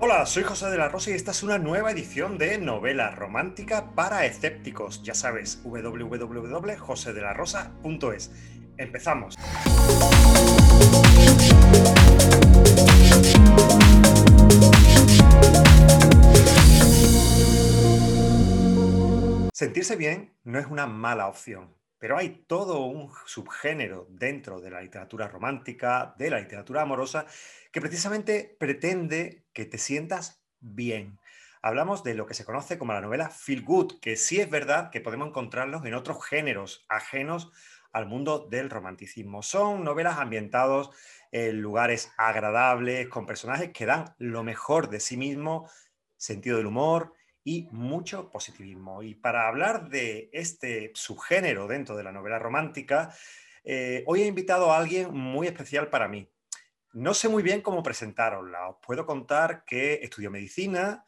Hola, soy José de la Rosa y esta es una nueva edición de Novela Romántica para Escépticos. Ya sabes, www.josedelarosa.es. Empezamos. Sentirse bien no es una mala opción, pero hay todo un subgénero dentro de la literatura romántica, de la literatura amorosa, que precisamente pretende que te sientas bien. Hablamos de lo que se conoce como la novela feel good, que sí es verdad que podemos encontrarlos en otros géneros ajenos al mundo del romanticismo. Son novelas ambientados en lugares agradables, con personajes que dan lo mejor de sí mismos, sentido del humor, y mucho positivismo. Y para hablar de este subgénero dentro de la novela romántica, eh, hoy he invitado a alguien muy especial para mí. No sé muy bien cómo presentarosla. Os puedo contar que estudió medicina,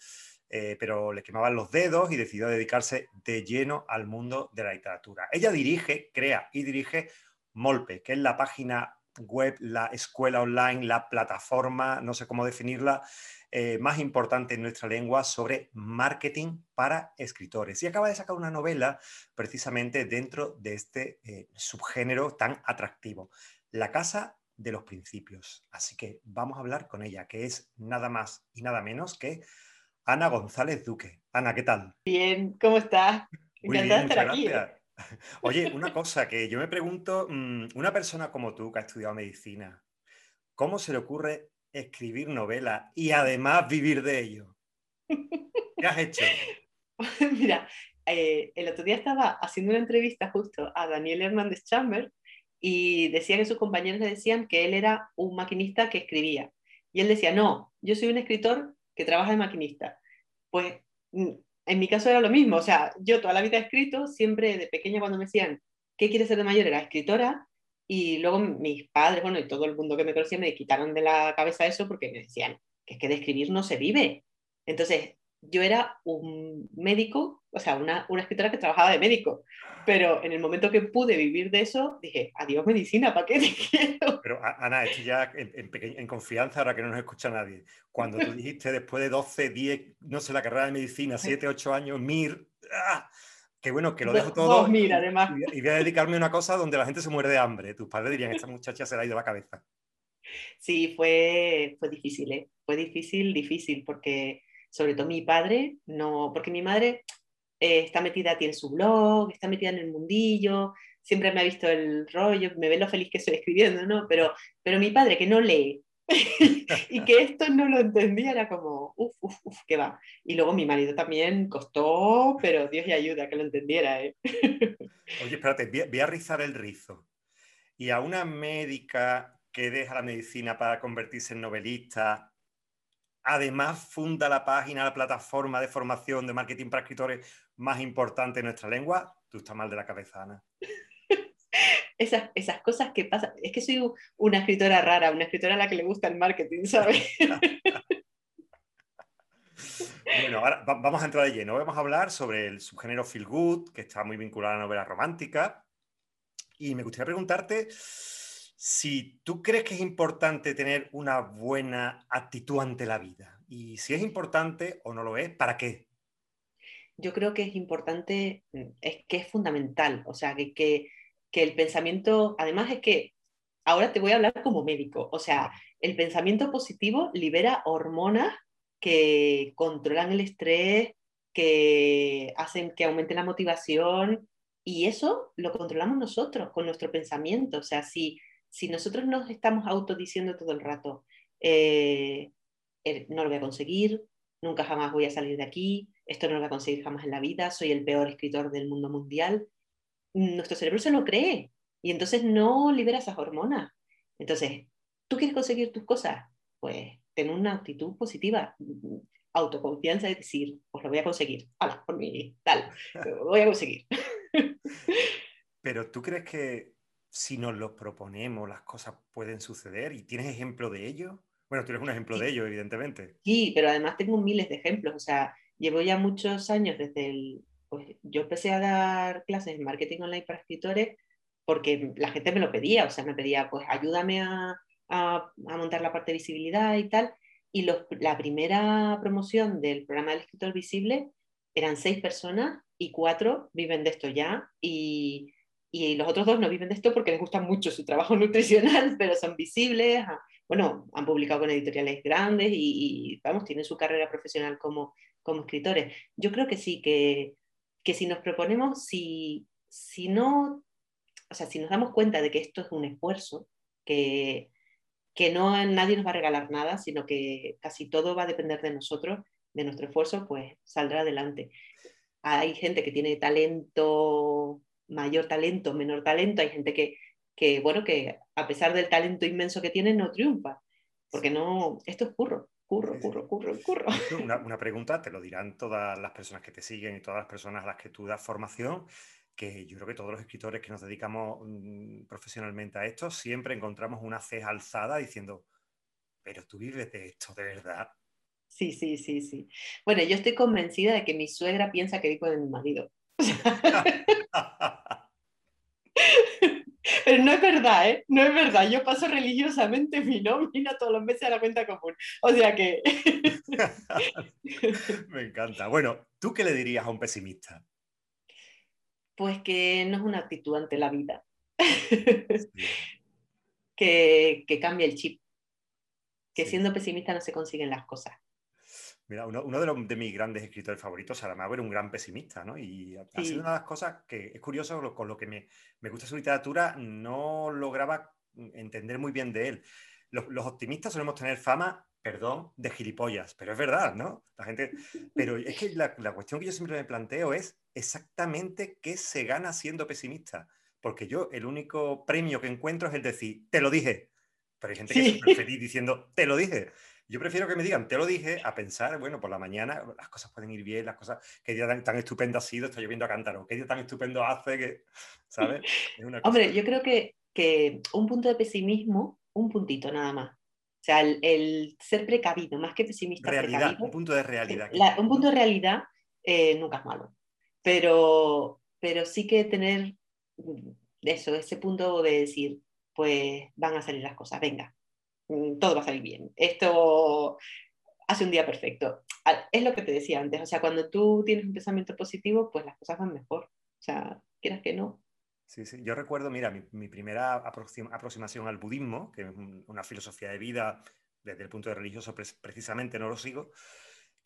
eh, pero le quemaban los dedos y decidió dedicarse de lleno al mundo de la literatura. Ella dirige, crea y dirige Molpe, que es la página web, la escuela online, la plataforma, no sé cómo definirla, eh, más importante en nuestra lengua sobre marketing para escritores. Y acaba de sacar una novela precisamente dentro de este eh, subgénero tan atractivo, La Casa de los Principios. Así que vamos a hablar con ella, que es nada más y nada menos que Ana González Duque. Ana, ¿qué tal? Bien, ¿cómo estás? Encantada de estar aquí. Oye, una cosa que yo me pregunto, mm, una persona como tú que ha estudiado medicina, ¿cómo se le ocurre escribir novela y además vivir de ello. ¿Qué has hecho? Mira, eh, el otro día estaba haciendo una entrevista justo a Daniel Hernández Chamber y decía que sus compañeros le decían que él era un maquinista que escribía. Y él decía, no, yo soy un escritor que trabaja de maquinista. Pues mm, en mi caso era lo mismo, o sea, yo toda la vida he escrito, siempre de pequeña cuando me decían, ¿qué quieres ser de mayor? Era escritora y luego mis padres, bueno, y todo el mundo que me conocía me quitaron de la cabeza eso porque me decían que es que de escribir no se vive. Entonces, yo era un médico, o sea, una, una escritora que trabajaba de médico, pero en el momento que pude vivir de eso, dije, adiós medicina, ¿para qué te quiero? Pero Ana, esto ya en, en, confianza, ahora que no nos escucha nadie, cuando tú dijiste después de 12, 10, no sé, la carrera de medicina, 7, 8 años, MIR, ¡ah! que bueno, que lo dejo todo. mira, además. Y voy a dedicarme a una cosa donde la gente se muere de hambre. Tus padres dirían, esta muchacha se le ha ido la cabeza. Sí, fue, fue difícil, ¿eh? Fue difícil, difícil, porque sobre todo mi padre, no, porque mi madre eh, está metida en su blog, está metida en el mundillo, siempre me ha visto el rollo, me ve lo feliz que estoy escribiendo, ¿no? Pero, pero mi padre, que no lee, y que esto no lo entendía, era como, uff, uff, uff, qué va. Y luego mi marido también costó, pero Dios y ayuda que lo entendiera. ¿eh? Oye, espérate, voy a, rizar el rizo. Y a una médica que deja la medicina para convertirse en novelista, además funda la página, la plataforma de formación de marketing para escritores más importante en nuestra lengua, tú estás mal de la cabeza, Ana esas, esas cosas que pasan. Es que soy una escritora rara, una escritora a la que le gusta el marketing, ¿sabes? Bueno, ahora vamos a entrar de lleno. Vamos a hablar sobre el subgénero feel good, que está muy vinculado a la novela romántica. Y me gustaría preguntarte si tú crees que es importante tener una buena actitud ante la vida. Y si es importante o no lo es, ¿para qué? Yo creo que es importante, es que es fundamental. O sea, que, que que el pensamiento, además es que ahora te voy a hablar como médico, o sea, el pensamiento positivo libera hormonas que controlan el estrés, que hacen que aumente la motivación y eso lo controlamos nosotros con nuestro pensamiento, o sea, si, si nosotros nos estamos autodiciendo todo el rato, eh, er, no lo voy a conseguir, nunca jamás voy a salir de aquí, esto no lo voy a conseguir jamás en la vida, soy el peor escritor del mundo mundial, nuestro cerebro se lo cree y entonces no libera esas hormonas. Entonces, ¿tú quieres conseguir tus cosas? Pues ten una actitud positiva, autoconfianza de decir, pues lo voy a conseguir, hala, por mí, tal, voy a conseguir. Pero tú crees que si nos lo proponemos, las cosas pueden suceder y tienes ejemplo de ello? Bueno, tú eres un ejemplo de ello, evidentemente. Sí, pero además tengo miles de ejemplos. O sea, llevo ya muchos años desde el pues yo empecé a dar clases de marketing online para escritores porque la gente me lo pedía, o sea, me pedía, pues ayúdame a, a, montar la parte de visibilidad y tal. y la primera promoción del programa del escritor visible eran seis personas y cuatro viven de esto ya y, y los otros dos no viven de esto porque les gusta mucho su trabajo nutricional, pero son visibles, bueno, han publicado con editoriales grandes y, y, vamos, tienen su carrera profesional como, como escritores. Yo creo que sí, que, que si nos proponemos, si, si no, o sea, si nos damos cuenta de que esto es un esfuerzo, que, que no nadie nos va a regalar nada, sino que casi todo va a depender de nosotros, de nuestro esfuerzo, pues saldrá adelante. Hay gente que tiene talento, mayor talento, menor talento, hay gente que, que bueno, que a pesar del talento inmenso que tiene, no triunfa, porque no, esto es curro, curro, curro, curro, curro. Una, una pregunta, te lo dirán todas las personas que te siguen y todas las personas a las que tú das formación, que yo creo que todos los escritores que nos dedicamos mm, profesionalmente a esto siempre encontramos una ceja alzada diciendo, pero tú vives de esto de verdad. Sí, sí, sí, sí. Bueno, yo estoy convencida de que mi suegra piensa que vivo de mi marido. Pero no es verdad, ¿eh? No es verdad. Yo paso religiosamente mi nómina todos los meses a la cuenta común. O sea que... Me encanta. Bueno, ¿tú qué le dirías a un pesimista? Pues que no es una actitud ante la vida. que, que cambie el chip. Que siendo pesimista no se consiguen las cosas. Mira, uno, de, mis grandes escritores favoritos, Saramago, era un gran pesimista, ¿no? Y ha, sido una de las cosas que es curioso, con lo que me, gusta su literatura, no lograba entender muy bien de él. Los, optimistas solemos tener fama, perdón, de gilipollas, pero es verdad, ¿no? La gente... Pero es que la, la cuestión que yo siempre me planteo es exactamente qué se gana siendo pesimista. Porque yo el único premio que encuentro es el decir, te lo dije. Pero hay gente que se feliz diciendo, te lo dije. Yo prefiero que me digan, te lo dije, a pensar, bueno, por la mañana las cosas pueden ir bien, las cosas, qué día tan, estupendo ha sido, está lloviendo a cántaro, qué día tan estupendo hace que, ¿sabes? Hombre, yo creo que, que, un punto de pesimismo, un puntito nada más. O sea, el, ser precavido, más que pesimista. Realidad, un punto de realidad. un punto de realidad eh, nunca es malo. Pero, pero sí que tener eso, ese punto de decir, pues van a salir las cosas, venga, Mm, todo va a salir bien. Esto hace un día perfecto. Es lo que te decía antes, o sea, cuando tú tienes un pensamiento positivo, pues las cosas van mejor. O sea, quieras que no. Sí, sí. Yo recuerdo, mira, mi, primera aproximación al budismo, que es una filosofía de vida desde el punto de religioso precisamente, no lo sigo,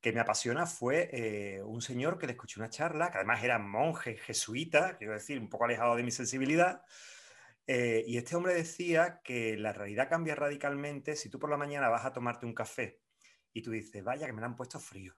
que me apasiona fue eh, un señor que le escuché una charla, que además era monje jesuita, quiero decir, un poco alejado de mi sensibilidad, eh, y este hombre decía que la realidad cambia radicalmente si tú por la mañana vas a tomarte un café y tú dices, vaya que me lo han puesto frío,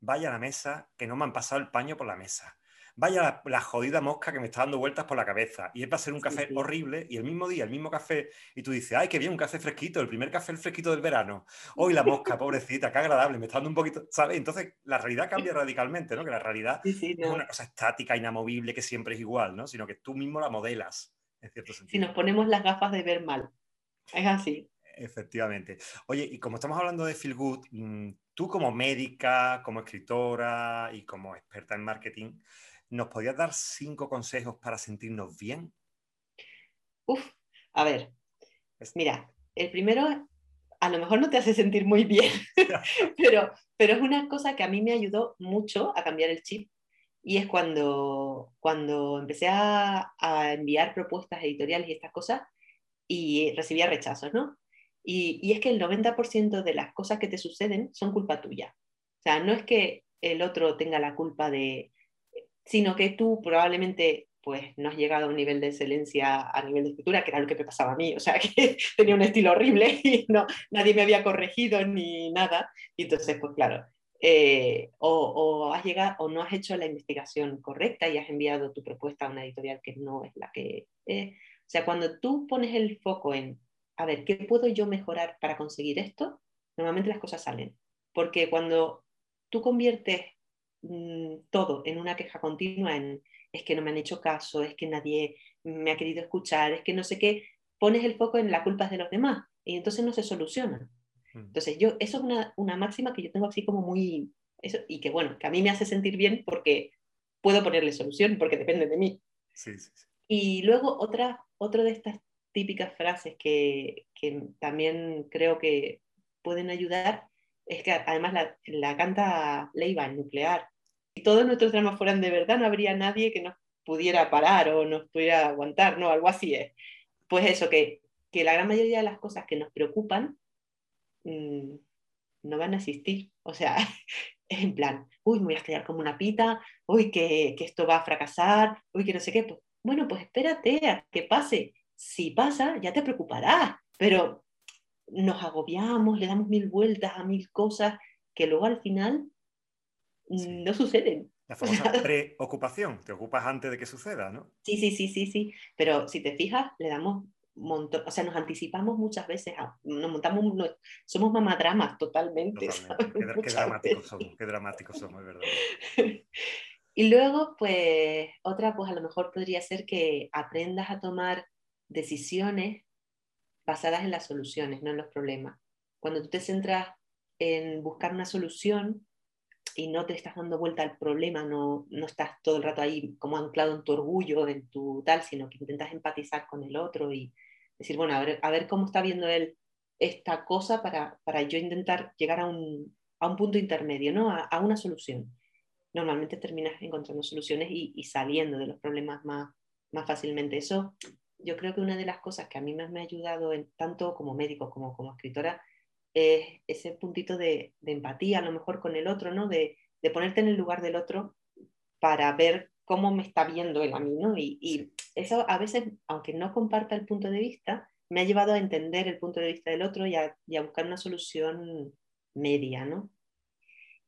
vaya a la mesa que no me han pasado el paño por la mesa, vaya la, jodida mosca que me está dando vueltas por la cabeza y es va a ser un café horrible y el mismo día, el mismo café y tú dices, ay, qué bien, un café fresquito, el primer café el fresquito del verano, hoy la mosca, pobrecita, qué agradable, me está dando un poquito, ¿sabes? Entonces la realidad cambia radicalmente, ¿no? Que la realidad no es una cosa estática, inamovible, que siempre es igual, ¿no? Sino que tú mismo la modelas. Si nos ponemos las gafas de ver mal. Es así. Efectivamente. Oye, y como estamos hablando de Feel Good, mm, tú como médica, como escritora y como experta en marketing, ¿nos podías dar cinco consejos para sentirnos bien? Uf, a ver, mira, el primero a lo mejor no te hace sentir muy bien, pero, pero es una cosa que a mí me ayudó mucho a cambiar el chip y es cuando, cuando empecé a, enviar propuestas editoriales y estas cosas y recibía rechazos, ¿no? Y, y es que el 90% de las cosas que te suceden son culpa tuya. O sea, no es que el otro tenga la culpa de, sino que tú probablemente pues no has llegado a un nivel de excelencia a nivel de escritura, que era lo que me pasaba a mí, o sea, que tenía un estilo horrible y no, nadie me había corregido ni nada, y entonces, pues claro, eh, o, has llegado, o no has hecho la investigación correcta y has enviado tu propuesta a una editorial que no es la que es. O sea, cuando tú pones el foco en, a ver, ¿qué puedo yo mejorar para conseguir esto? Normalmente las cosas salen. Porque cuando tú conviertes mm, todo en una queja continua, en es que no me han hecho caso, es que nadie me ha querido escuchar, es que no sé qué, pones el foco en la culpa de los demás y entonces no se soluciona. Mm. Entonces, yo, eso es una, una, máxima que yo tengo así como muy, eso, y que bueno, que a mí me hace sentir bien porque puedo ponerle solución, porque depende de mí. Sí, sí, sí. Y luego otra, otra de estas típicas frases que, que, también creo que pueden ayudar es que además la, la canta Leiva, el nuclear. Si todos nuestros dramas fueran de verdad, no habría nadie que nos pudiera parar o nos pudiera aguantar, ¿no? Algo así es. Pues eso, que, que la gran mayoría de las cosas que nos preocupan no van a existir. O sea, en plan, uy, me voy a estrellar como una pita, uy, que, que, esto va a fracasar, uy, que no sé qué. Pues, bueno, pues espérate a que pase. Si pasa, ya te preocuparás, pero nos agobiamos, le damos mil vueltas a mil cosas que luego al final sí. no suceden. La famosa preocupación, te ocupas antes de que suceda, ¿no? Sí, sí, sí, sí, sí. Pero si te fijas, le damos montón, o sea, nos anticipamos muchas veces, a, nos montamos, somos mamadramas totalmente. totalmente. Qué, qué dramáticos somos, qué dramáticos somos, verdad. y luego, pues, otra, pues a lo mejor podría ser que aprendas a tomar decisiones basadas en las soluciones, no en los problemas. Cuando tú te centras en buscar una solución y no te estás dando vuelta al problema, no, no estás todo el rato ahí como anclado en tu orgullo, en tu tal, sino que intentas empatizar con el otro y decir, bueno, a ver, a ver cómo está viendo él esta cosa para, para yo intentar llegar a un, a un punto intermedio, ¿no? A, a, una solución. Normalmente terminas encontrando soluciones y, y, saliendo de los problemas más, más fácilmente. Eso yo creo que una de las cosas que a mí más me ha ayudado, tanto como médico como como escritora, es ese puntito de, de, empatía, a lo mejor con el otro, ¿no? De, de, ponerte en el lugar del otro para ver cómo me está viendo él a mí, ¿no? Y, y, eso a veces, aunque no comparta el punto de vista, me ha llevado a entender el punto de vista del otro y a, y a buscar una solución media, ¿no?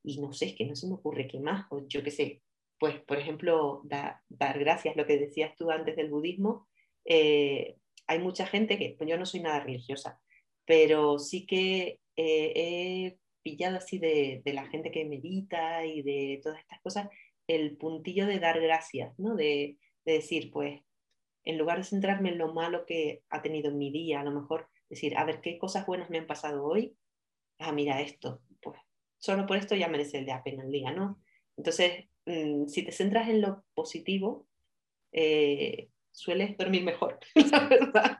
Y no sé, es que no se me ocurre qué más, o yo qué sé, pues por ejemplo, da, dar gracias, lo que decías tú antes del budismo, eh, hay mucha gente que, pues yo no soy nada religiosa, pero sí que eh, he pillado así de, de, la gente que medita y de todas estas cosas, el puntillo de dar gracias, ¿no? De, de, decir, pues, en lugar de centrarme en lo malo que ha tenido en mi día, a lo mejor decir, a ver, ¿qué cosas buenas me han pasado hoy? Ah, mira esto, pues, solo por esto ya merece la pena el día, ¿no? Entonces, mmm, si te centras en lo positivo, eh, sueles dormir mejor, la verdad.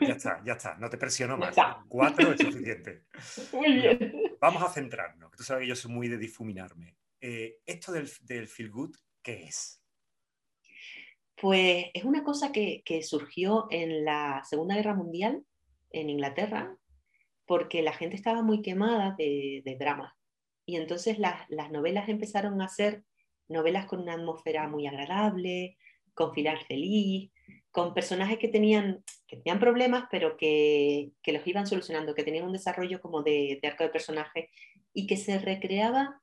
Ya está, ya está, no te presiono más. Cuatro es suficiente. Muy bien. Vamos a centrarnos, que tú sabes que yo soy muy de difuminarme. Eh, ¿Esto del, del, feel good qué es? Pues es una cosa que, que, surgió en la Segunda Guerra Mundial en Inglaterra, porque la gente estaba muy quemada de, de drama. Y entonces las, las novelas empezaron a ser novelas con una atmósfera muy agradable, con final feliz, con personajes que tenían, que tenían problemas, pero que, que, los iban solucionando, que tenían un desarrollo como de, de, arco de personaje y que se recreaba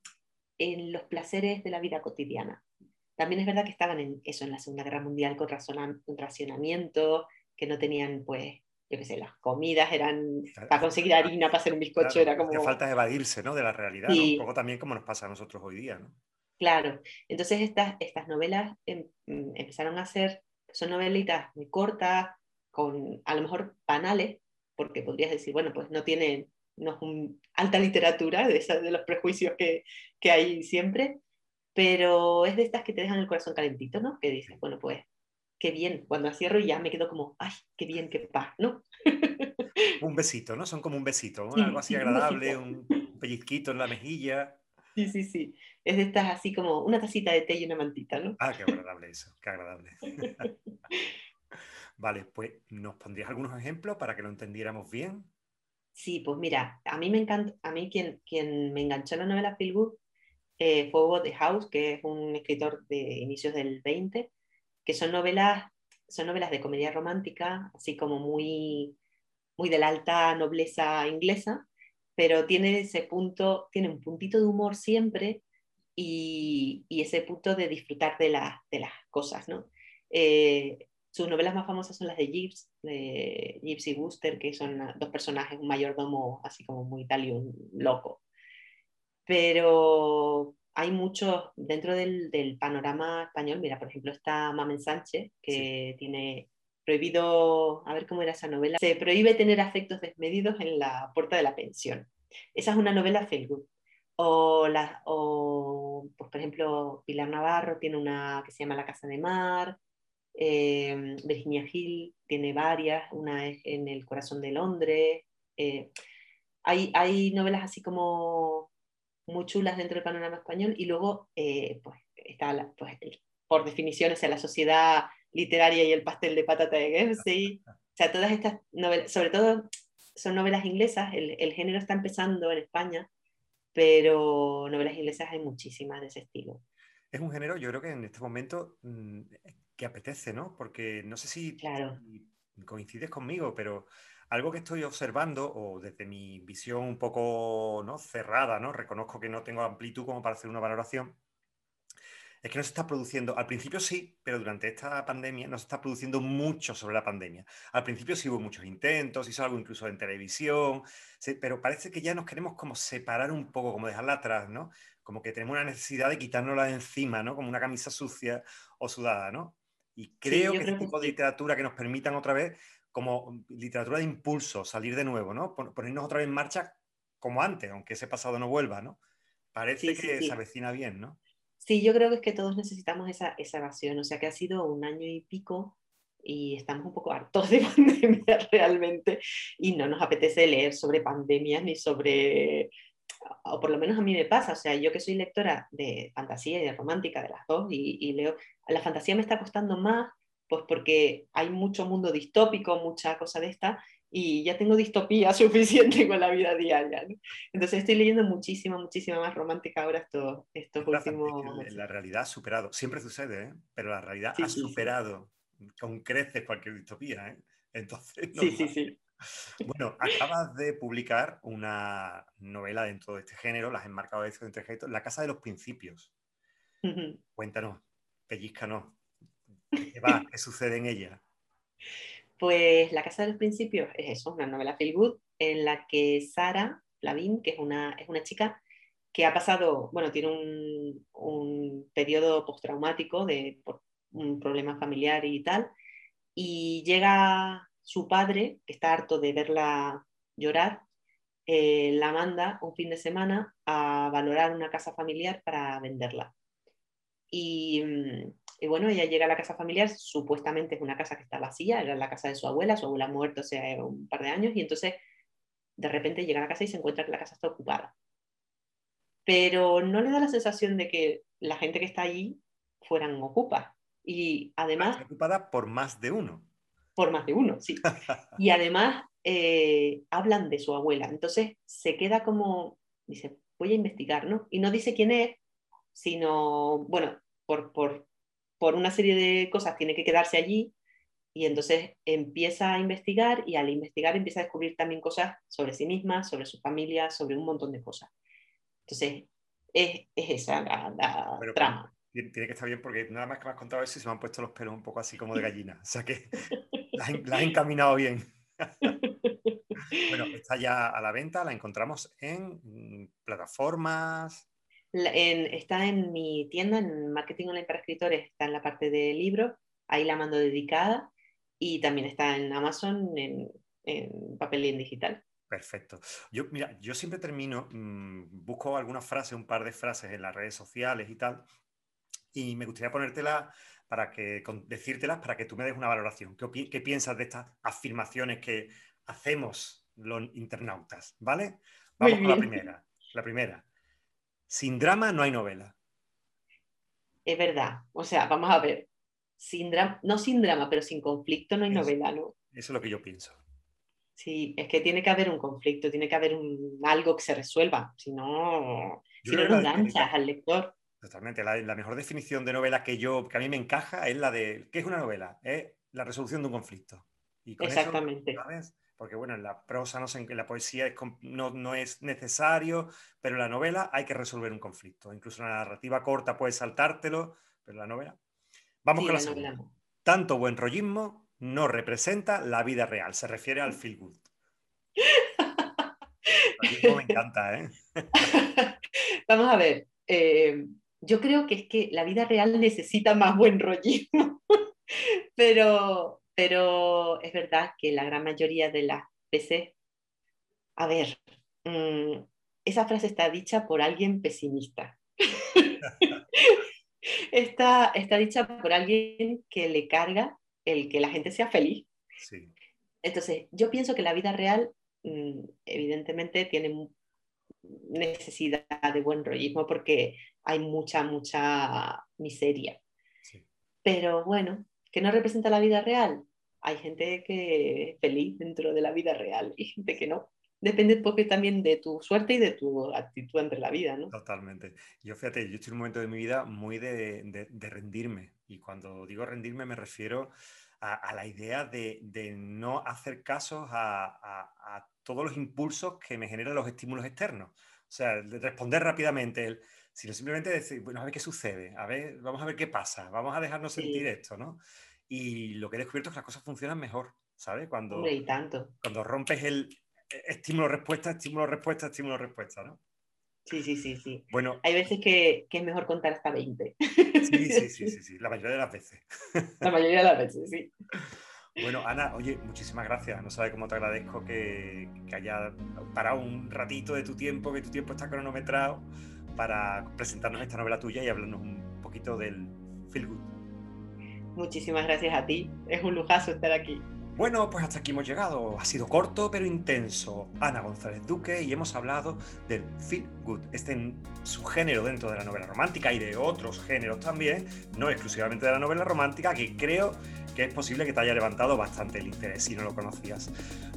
en los placeres de la vida cotidiana. También es verdad que estaban en eso, en la Segunda Guerra Mundial, con, con racionamiento, que no tenían, pues, yo qué sé, las comidas eran para conseguir harina, para hacer un bizcocho, claro, era como... Que falta evadirse, ¿no? De la realidad, sí. ¿no? un poco también como nos pasa a nosotros hoy día, ¿no? Claro, entonces estas, estas novelas em, empezaron a ser son novelitas muy cortas, con a lo mejor banales, porque podrías decir, bueno, pues no tienen no es un, alta literatura de, esa, de los prejuicios que, que, hay siempre, pero es de estas que te dejan el corazón calentito, ¿no? Que dices, bueno, pues qué bien, cuando cierro ya me quedo como, ay, qué bien, qué paz, ¿no? un besito, ¿no? Son como un besito, sí, algo así agradable, un, un pellizquito en la mejilla. Sí, sí, sí. Es de estas así como una tacita de té y una mantita, ¿no? Ah, qué agradable eso, qué agradable. vale, pues ¿nos pondrías algunos ejemplos para que lo entendiéramos bien? Sí, pues mira, a mí me encanta, a mí quien, quien me enganchó en la novela Feel Good eh, fue Hugo House, que es un escritor de inicios del 20, que son novelas, son novelas de comedia romántica, así como muy, muy de la alta nobleza inglesa, pero tiene ese punto, tiene un puntito de humor siempre y, y ese punto de disfrutar de, la, de las cosas, ¿no? Eh, sus novelas más famosas son las de Gibbs, de Gibbs y Wooster, que son dos personajes, un mayordomo así como muy tal y un loco. Pero hay muchos, dentro del, del, panorama español, mira, por ejemplo, está Mamen Sánchez, que sí. tiene prohibido, a ver cómo era esa novela, se prohíbe tener afectos desmedidos en la puerta de la pensión. Esa es una novela feel good. O, la, o pues, por ejemplo, Pilar Navarro tiene una que se llama La Casa de Mar, eh, Virginia Hill tiene varias, una es en el corazón de Londres. Eh, hay, hay novelas así como muy chulas dentro del panorama español y luego eh, pues está pues, por definición o sea, la sociedad literaria y el pastel de patata de Guernsey, o sea, todas estas novelas, sobre todo son novelas inglesas, el, el género está empezando en España, pero novelas inglesas hay muchísimas de ese estilo. Es un género, yo creo que en este momento mm, que apetece, ¿no? Porque no sé si, claro. coincides conmigo, pero algo que estoy observando, o desde mi visión un poco ¿no? cerrada, ¿no? Reconozco que no tengo amplitud como para hacer una valoración, es que no se está produciendo, al principio sí, pero durante esta pandemia no se está produciendo mucho sobre la pandemia. Al principio sí hubo muchos intentos, hizo algo incluso en televisión, pero parece que ya nos queremos como separar un poco, como dejarla atrás, ¿no? Como que tenemos una necesidad de quitárnosla de encima, ¿no? Como una camisa sucia o sudada, ¿no? Y creo que este tipo de literatura que nos permitan otra vez, como literatura de impulso, salir de nuevo, ¿no? Ponernos otra vez en marcha como antes, aunque ese pasado no vuelva, ¿no? Parece que se avecina bien, ¿no? Sí, yo creo que es que todos necesitamos esa, esa evasión, o sea que ha sido un año y pico y estamos un poco hartos de pandemia realmente y no nos apetece leer sobre pandemias ni sobre, o por lo menos a mí me pasa, o sea, yo que soy lectora de fantasía y de romántica, de las dos, y, y leo, la fantasía me está costando más, pues porque hay mucho mundo distópico, mucha cosa de esta, y ya tengo distopía suficiente con la vida diaria. Entonces estoy leyendo muchísima, muchísima más romántica ahora estos, estos últimos... La realidad ha superado, siempre sucede, ¿eh? pero la realidad ha superado con creces cualquier distopía. ¿eh? Entonces, sí, sí, sí. Bueno, acabas de publicar una novela dentro de este género, las enmarcado dentro de este La Casa de los Principios. Cuéntanos, pellizcanos, ¿qué? ¿Qué sucede en ella? Pues La Casa de los Principios es eso, una novela feel good en la que Sara Flavin, que es una, es una chica que ha pasado, bueno, tiene un, un periodo postraumático de, por un problema familiar y tal, y llega su padre, que está harto de verla llorar, eh, la manda un fin de semana a valorar una casa familiar para venderla. Y, mm, y bueno, ella llega a la casa familiar, supuestamente es una casa que está vacía, era la casa de su abuela, su abuela ha muerto hace un par de años, y entonces de repente llega a la casa y se encuentra que la casa está ocupada. Pero no le da la sensación de que la gente que está allí fueran ocupas. Y además... ocupada por más de uno. Por más de uno, sí. y además eh, hablan de su abuela. Entonces se queda como, dice, voy a investigar, ¿no? Y no dice quién es, sino, bueno, por, por por una serie de cosas tiene que quedarse allí y entonces empieza a investigar y al investigar empieza a descubrir también cosas sobre sí misma, sobre su familia, sobre un montón de cosas. Entonces, es, es esa la, trama. Tiene que estar bien porque nada más que me has contado eso y se me han puesto los pelos un poco así como de gallina. O sea que la, la has encaminado bien. bueno, está ya a la venta, la encontramos en mm, plataformas está en mi tienda, en Marketing Online para Escritores, está en la parte de libro, ahí la mando dedicada y también está en Amazon en, papel y en digital. Perfecto. Yo, mira, yo siempre termino, mm, busco alguna frase, un par de frases en las redes sociales y tal, y me gustaría ponértelas para que, decírtelas para que tú me des una valoración. ¿Qué, qué piensas de estas afirmaciones que hacemos los internautas? ¿Vale? Vamos con la primera. La primera. Sin drama no hay novela. Es verdad. O sea, vamos a ver. Sin drama, no sin drama, pero sin conflicto no hay novela, ¿no? Eso es lo que yo pienso. Sí, es que tiene que haber un conflicto, tiene que haber un, algo que se resuelva, si no, si no, enganchas al lector. Totalmente, la, mejor definición de novela que yo, que a mí me encaja es la de, ¿qué es una novela? Es la resolución de un conflicto. Y Exactamente porque bueno, en la prosa, no sé, en la poesía no, es necesario, pero en la novela hay que resolver un conflicto. Incluso en la narrativa corta puedes saltártelo, pero en la novela... Vamos con la, segunda. Tanto buen rollismo no representa la vida real, se refiere al feel good. me encanta, ¿eh? Vamos a ver, eh, yo creo que es que la vida real necesita más buen rollismo, pero pero es verdad que la gran mayoría de las veces, a ver, mm, esa frase está dicha por alguien pesimista. está, está dicha por alguien que le carga el que la gente sea feliz. Entonces, yo pienso que la vida real mm, evidentemente tiene necesidad de buen rollismo porque hay mucha, mucha miseria. Pero bueno, ¿que no representa la vida real? Hay gente que es feliz dentro de la vida real y gente que no. Depende porque también de tu suerte y de tu actitud entre la vida, ¿no? Totalmente. Yo fíjate, yo estoy en un momento de mi vida muy de, de, rendirme. Y cuando digo rendirme me refiero a, la idea de, de, no hacer caso a, a, todos los impulsos que me generan los estímulos externos. O sea, de responder rápidamente, el, sino simplemente decir, bueno, a ver qué sucede, a ver, vamos a ver qué pasa, vamos a dejarnos sentir esto, ¿no? Y lo que he descubierto es que las cosas funcionan mejor, ¿sabes? Cuando, tanto. cuando rompes el estímulo-respuesta, estímulo-respuesta, estímulo-respuesta, ¿no? Sí, sí, sí, sí. Bueno, hay veces que, que, es mejor contar hasta 20. Sí, sí, sí, sí, sí, la mayoría de las veces. La mayoría de las veces, sí. Bueno, Ana, oye, muchísimas gracias. No sabes cómo te agradezco que, que haya parado un ratito de tu tiempo, que tu tiempo está cronometrado, para presentarnos esta novela tuya y hablarnos un poquito del Feel Good. Muchísimas gracias a ti. Es un lujazo estar aquí. Bueno, pues hasta aquí hemos llegado. Ha sido corto pero intenso. Ana González Duque y hemos hablado del feel good, este subgénero dentro de la novela romántica y de otros géneros también, no exclusivamente de la novela romántica, que creo que es posible que te haya levantado bastante el interés si no lo conocías.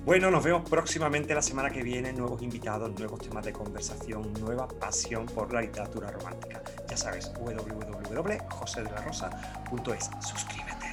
Bueno, nos vemos próximamente la semana que viene, nuevos invitados, nuevos temas de conversación, nueva pasión por la literatura romántica. Ya sabes, www.josedelarosa.es. Suscríbete.